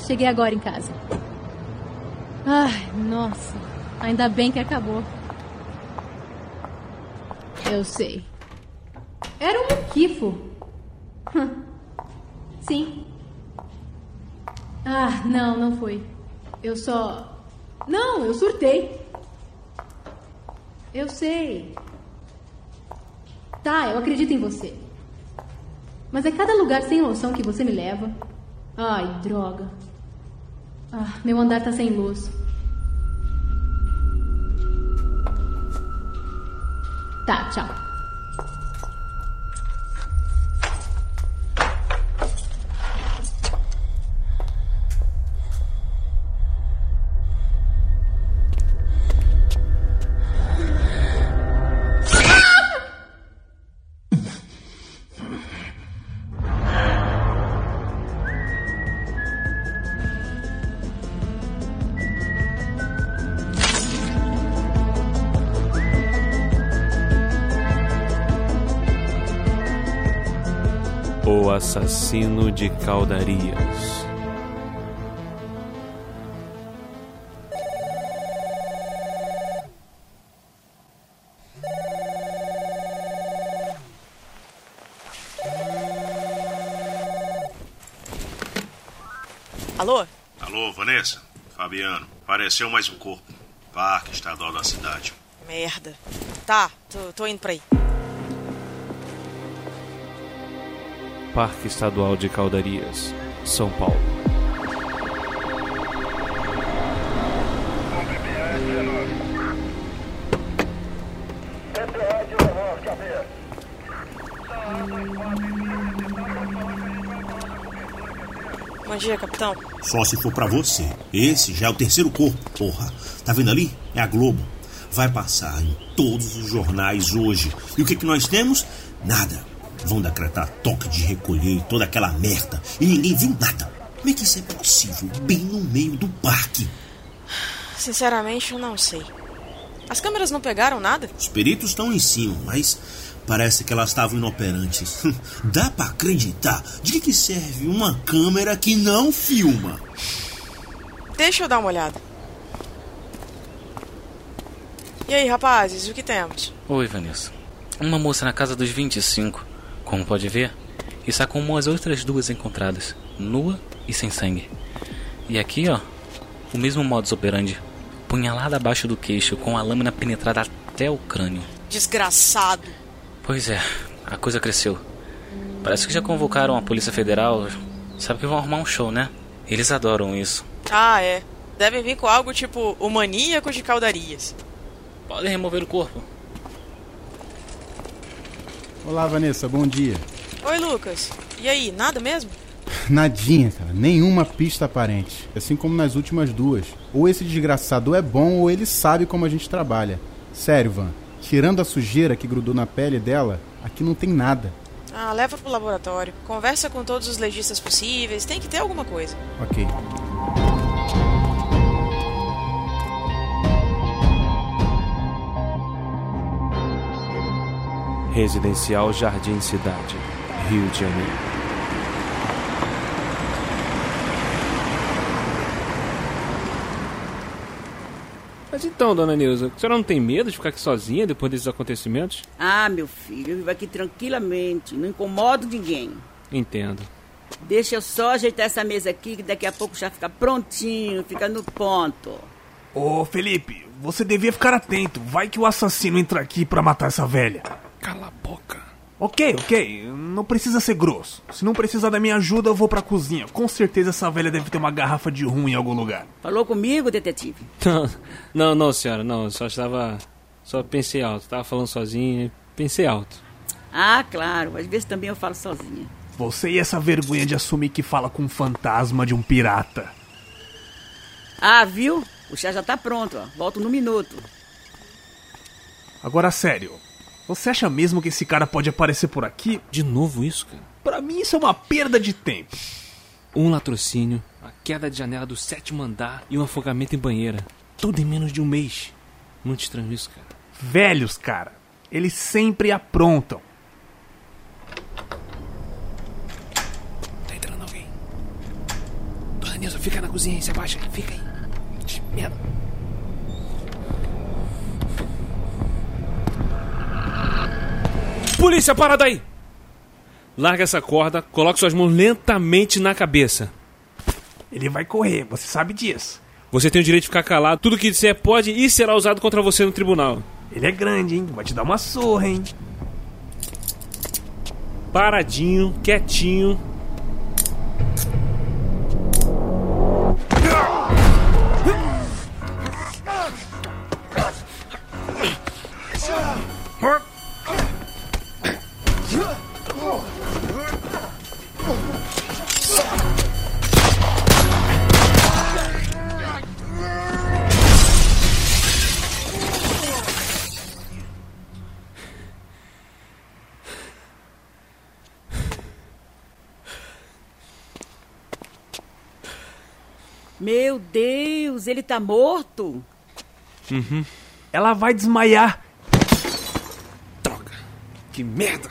Cheguei agora em casa. Ai, nossa. Ainda bem que acabou. Eu sei. Era um muquifo. Sim. Ah, não, não foi. Eu só. Não, eu surtei. Eu sei. Tá, eu acredito em você. Mas é cada lugar sem noção que você me leva. Ai, droga. Ah, meu andar tá sem luz. Tá, tchau. O assassino de Caldarias. Alô? Alô, Vanessa? Fabiano, apareceu mais um corpo. Parque estadual da cidade. Merda. Tá, tô, tô indo pra aí. Parque Estadual de Caldarias, São Paulo. Bom dia, capitão. Só se for pra você. Esse já é o terceiro corpo, porra. Tá vendo ali? É a Globo. Vai passar em todos os jornais hoje. E o que, que nós temos? Nada. Vão decretar toque de recolher e toda aquela merda. E ninguém viu nada. Como é que isso é possível? Bem no meio do parque. Sinceramente, eu não sei. As câmeras não pegaram nada? Os peritos estão em cima, mas parece que elas estavam inoperantes. Dá pra acreditar? De que, que serve uma câmera que não filma? Deixa eu dar uma olhada. E aí, rapazes, o que temos? Oi, Vanessa. Uma moça na casa dos 25, como pode ver, está com as outras duas encontradas, nua e sem sangue. E aqui, ó, o mesmo modus operandi. Punhalada abaixo do queixo, com a lâmina penetrada até o crânio. Desgraçado. Pois é, a coisa cresceu. Parece que já convocaram a Polícia Federal. Sabe que vão arrumar um show, né? Eles adoram isso. Ah, é. Devem vir com algo tipo o maníaco de caldarias. Podem remover o corpo. Olá, Vanessa, bom dia. Oi, Lucas. E aí, nada mesmo? Nadinha, cara. Nenhuma pista aparente. Assim como nas últimas duas. Ou esse desgraçado é bom ou ele sabe como a gente trabalha. Sério, Van. Tirando a sujeira que grudou na pele dela, aqui não tem nada. Ah, leva pro laboratório. Conversa com todos os legistas possíveis. Tem que ter alguma coisa. Ok. Residencial Jardim Cidade, Rio de Janeiro. Mas então, dona Neuza, a senhora não tem medo de ficar aqui sozinha depois desses acontecimentos? Ah, meu filho, eu vivo aqui tranquilamente, não incomodo ninguém. Entendo. Deixa eu só ajeitar essa mesa aqui, que daqui a pouco já fica prontinho, fica no ponto. Ô, Felipe, você devia ficar atento. Vai que o assassino entra aqui pra matar essa velha. Ok, ok, não precisa ser grosso. Se não precisar da minha ajuda, eu vou pra cozinha. Com certeza essa velha deve ter uma garrafa de rum em algum lugar. Falou comigo, detetive? Não, não, não, senhora, não. Só estava. Só pensei alto. Tava falando sozinho, pensei alto. Ah, claro. Às vezes também eu falo sozinha. Você e essa vergonha de assumir que fala com um fantasma de um pirata. Ah, viu? O chá já tá pronto, ó. Volto no minuto. Agora, sério. Você acha mesmo que esse cara pode aparecer por aqui? De novo isso, cara? Pra mim isso é uma perda de tempo. Um latrocínio, a queda de janela do sétimo andar e um afogamento em banheira. Tudo em menos de um mês. Muito estranho isso, cara. Velhos, cara. Eles sempre aprontam. Tá entrando alguém. Dona Nilza, fica na cozinha aí, se abaixa fica aí. Merda. Polícia, parada aí! Larga essa corda, coloque suas mãos lentamente na cabeça. Ele vai correr, você sabe disso. Você tem o direito de ficar calado. Tudo que disser pode e será usado contra você no tribunal. Ele é grande, hein? Vai te dar uma surra, hein? Paradinho, quietinho. Meu Deus, ele tá morto? Uhum. Ela vai desmaiar. Droga. Que merda.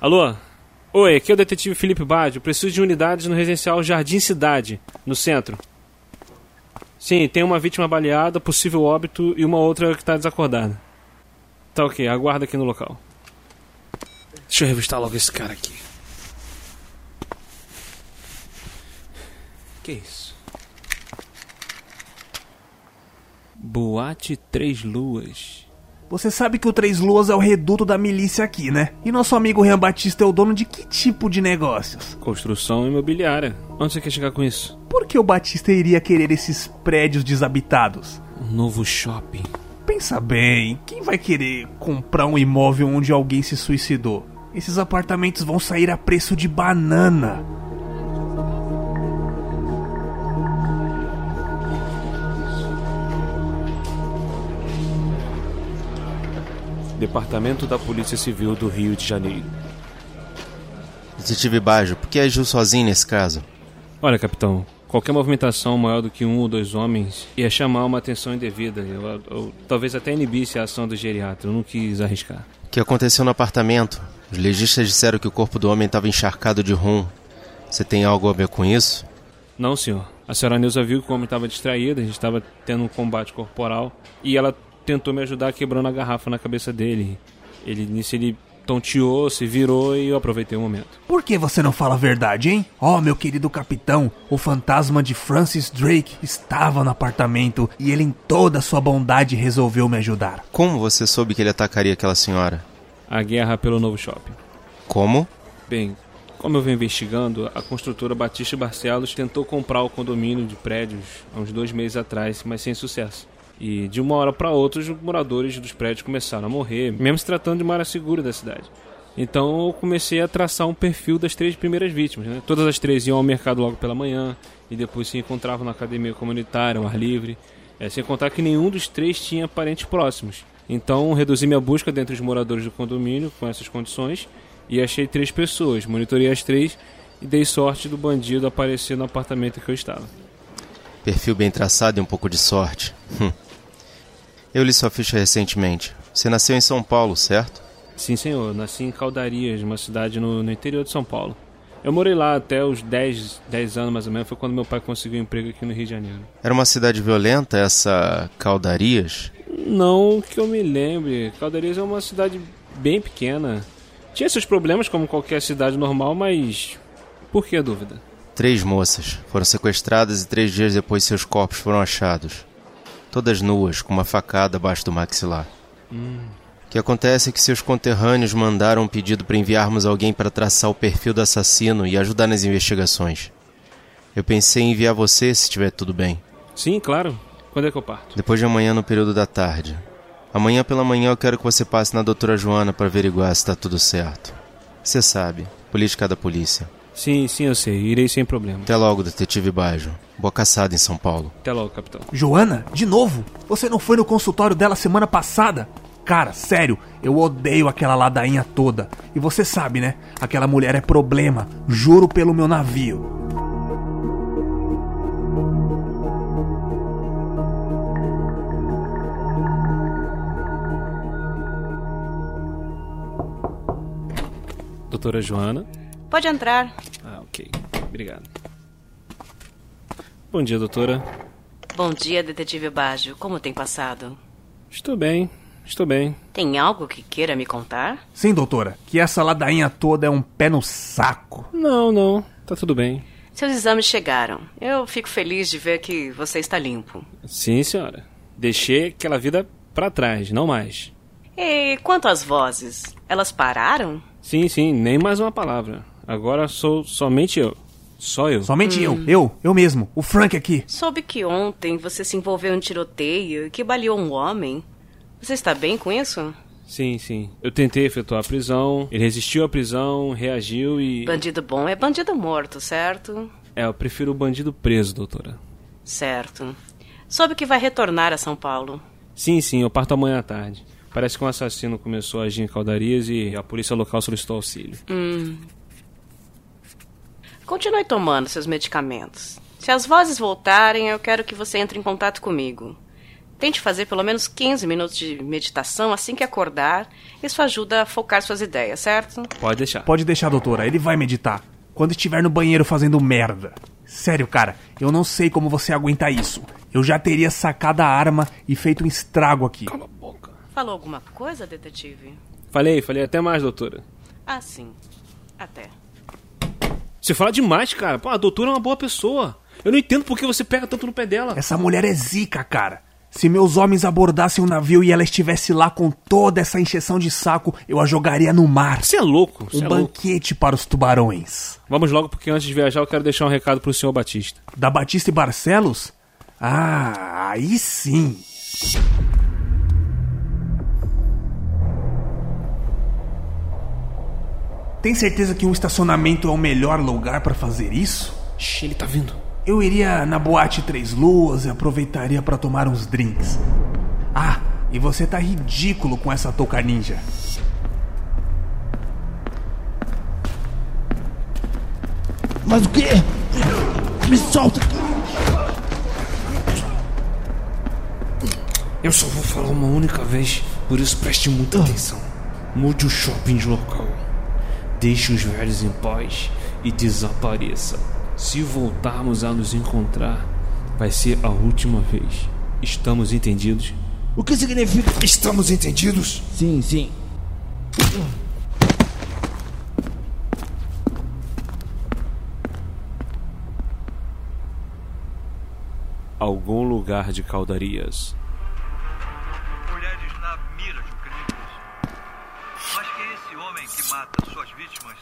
Alô? Oi, aqui é o detetive Felipe Baggio. Preciso de unidades no residencial Jardim Cidade, no centro. Sim, tem uma vítima baleada, possível óbito e uma outra que está desacordada. Tá ok, aguarda aqui no local. Deixa eu revistar logo esse cara aqui. Que isso? Boate Três Luas. Você sabe que o Três Luas é o reduto da milícia aqui, né? E nosso amigo Rian Batista é o dono de que tipo de negócios? Construção imobiliária. Onde você quer chegar com isso? Por que o Batista iria querer esses prédios desabitados? Um novo shopping. Pensa bem, quem vai querer comprar um imóvel onde alguém se suicidou? Esses apartamentos vão sair a preço de banana. Departamento da Polícia Civil do Rio de Janeiro. Detetive Baggio, por que agiu sozinho nesse caso? Olha, capitão, qualquer movimentação maior do que um ou dois homens ia chamar uma atenção indevida. Eu, eu, talvez até inibisse a ação do geriatra. Eu não quis arriscar. O que aconteceu no apartamento? Os legistas disseram que o corpo do homem estava encharcado de rum. Você tem algo a ver com isso? Não, senhor. A senhora Nilza viu que o homem estava distraído, a gente estava tendo um combate corporal e ela tentou me ajudar quebrando a garrafa na cabeça dele. Ele nisso ele tonteou, se virou e eu aproveitei o momento. Por que você não fala a verdade, hein? Oh, meu querido capitão, o fantasma de Francis Drake estava no apartamento e ele, em toda a sua bondade, resolveu me ajudar. Como você soube que ele atacaria aquela senhora? A guerra pelo novo shopping. Como? Bem, como eu venho investigando, a construtora Batista Barcelos tentou comprar o condomínio de prédios há uns dois meses atrás, mas sem sucesso. E de uma hora para outra, os moradores dos prédios começaram a morrer, mesmo se tratando de uma área segura da cidade. Então eu comecei a traçar um perfil das três primeiras vítimas. Né? Todas as três iam ao mercado logo pela manhã e depois se encontravam na academia comunitária, ao ar livre. É, sem contar que nenhum dos três tinha parentes próximos. Então reduzi minha busca dentre os moradores do condomínio com essas condições e achei três pessoas. Monitorei as três e dei sorte do bandido aparecer no apartamento que eu estava. Perfil bem traçado e um pouco de sorte. Eu li sua ficha recentemente. Você nasceu em São Paulo, certo? Sim, senhor. Nasci em Caldarias, uma cidade no, no interior de São Paulo. Eu morei lá até os 10, 10 anos mais ou menos, foi quando meu pai conseguiu um emprego aqui no Rio de Janeiro. Era uma cidade violenta, essa Caldarias? Não que eu me lembre. Caldarias é uma cidade bem pequena. Tinha seus problemas como qualquer cidade normal, mas por que a dúvida? Três moças foram sequestradas e três dias depois seus corpos foram achados. Todas nuas, com uma facada abaixo do maxilar. Hum. O que acontece é que seus conterrâneos mandaram um pedido para enviarmos alguém para traçar o perfil do assassino e ajudar nas investigações. Eu pensei em enviar você se estiver tudo bem. Sim, claro. Quando é que eu parto? Depois de amanhã, no período da tarde. Amanhã pela manhã eu quero que você passe na doutora Joana para averiguar se está tudo certo. Você sabe, política da polícia. Sim, sim, eu sei. Irei sem problema. Até logo, detetive Bajo. Boa caçada em São Paulo. Até logo, capitão. Joana, de novo? Você não foi no consultório dela semana passada? Cara, sério, eu odeio aquela ladainha toda. E você sabe, né? Aquela mulher é problema. Juro pelo meu navio. Doutora Joana. Pode entrar. Ah, ok. Obrigado. Bom dia, doutora. Bom dia, detetive Baggio. Como tem passado? Estou bem, estou bem. Tem algo que queira me contar? Sim, doutora, que essa ladainha toda é um pé no saco. Não, não, tá tudo bem. Seus exames chegaram. Eu fico feliz de ver que você está limpo. Sim, senhora. Deixei aquela vida para trás, não mais. E quanto às vozes, elas pararam? Sim, sim, nem mais uma palavra. Agora sou somente eu. Só eu. Somente eu, eu, eu mesmo, o Frank aqui. Soube que ontem você se envolveu em um tiroteio que baleou um homem. Você está bem com isso? Sim, sim. Eu tentei efetuar a prisão, ele resistiu à prisão, reagiu e. Bandido bom é bandido morto, certo? É, eu prefiro o bandido preso, doutora. Certo. Soube que vai retornar a São Paulo. Sim, sim, eu parto amanhã à tarde. Parece que um assassino começou a agir em Caldarias e a polícia local solicitou auxílio. Hum. Continue tomando seus medicamentos. Se as vozes voltarem, eu quero que você entre em contato comigo. Tente fazer pelo menos 15 minutos de meditação assim que acordar. Isso ajuda a focar suas ideias, certo? Pode deixar. Pode deixar, doutora. Ele vai meditar. Quando estiver no banheiro fazendo merda. Sério, cara, eu não sei como você aguenta isso. Eu já teria sacado a arma e feito um estrago aqui. Cala a boca. Falou alguma coisa, detetive? Falei, falei até mais, doutora. Ah, sim. Até. Você fala demais, cara. Pô, a doutora é uma boa pessoa. Eu não entendo por que você pega tanto no pé dela. Essa mulher é zica, cara. Se meus homens abordassem o um navio e ela estivesse lá com toda essa encheção de saco, eu a jogaria no mar. Você é louco. Um é banquete louco. para os tubarões. Vamos logo, porque antes de viajar eu quero deixar um recado pro senhor Batista. Da Batista e Barcelos? Ah, aí sim. Tem certeza que um estacionamento é o melhor lugar para fazer isso? Shhh, ele tá vindo. Eu iria na boate Três Luas e aproveitaria para tomar uns drinks. Ah, e você tá ridículo com essa touca ninja. Mas o quê? Me solta! Eu só vou falar uma única vez, por isso preste muita atenção. Mude o shopping de local. Deixe os velhos em paz e desapareça. Se voltarmos a nos encontrar, vai ser a última vez. Estamos entendidos? O que significa? Estamos entendidos? Sim, sim. Algum lugar de caldarias. Homem que mata suas vítimas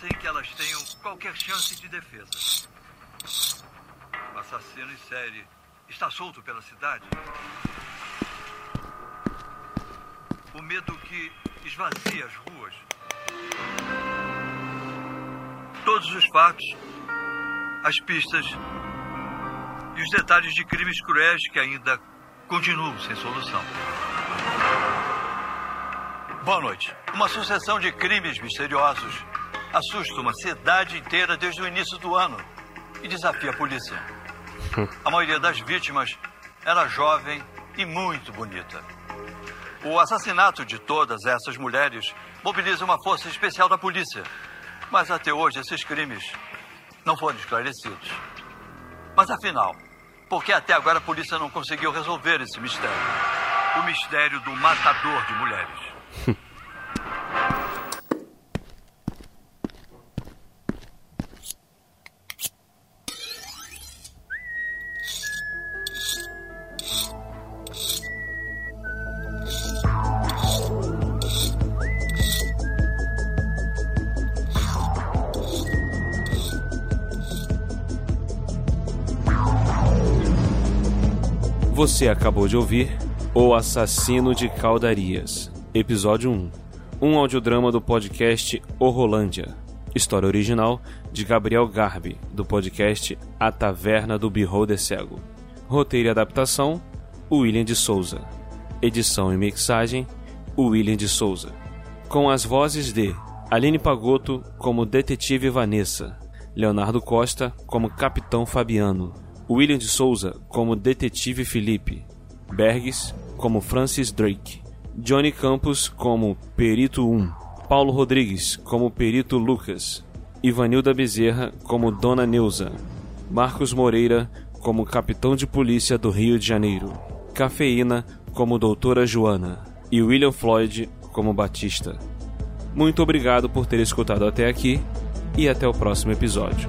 sem que elas tenham qualquer chance de defesa. O assassino em série está solto pela cidade. O medo que esvazia as ruas. Todos os fatos, as pistas e os detalhes de crimes cruéis que ainda continuam sem solução. Boa noite. Uma sucessão de crimes misteriosos assusta uma cidade inteira desde o início do ano e desafia a polícia. A maioria das vítimas era jovem e muito bonita. O assassinato de todas essas mulheres mobiliza uma força especial da polícia. Mas até hoje esses crimes não foram esclarecidos. Mas afinal, por que até agora a polícia não conseguiu resolver esse mistério? O mistério do matador de mulheres. Você acabou de ouvir O Assassino de Caldarias, Episódio 1. Um audiodrama do podcast Horrolândia. História original de Gabriel Garbi, do podcast A Taverna do Beholder Cego. Roteiro e adaptação, William de Souza. Edição e mixagem, William de Souza. Com as vozes de Aline Pagotto como Detetive Vanessa, Leonardo Costa como Capitão Fabiano, William de Souza como Detetive Felipe, Bergs como Francis Drake, Johnny Campos como Perito 1, Paulo Rodrigues como Perito Lucas, Ivanilda Bezerra como Dona Neuza, Marcos Moreira como Capitão de Polícia do Rio de Janeiro, Cafeína como Doutora Joana e William Floyd como Batista. Muito obrigado por ter escutado até aqui e até o próximo episódio.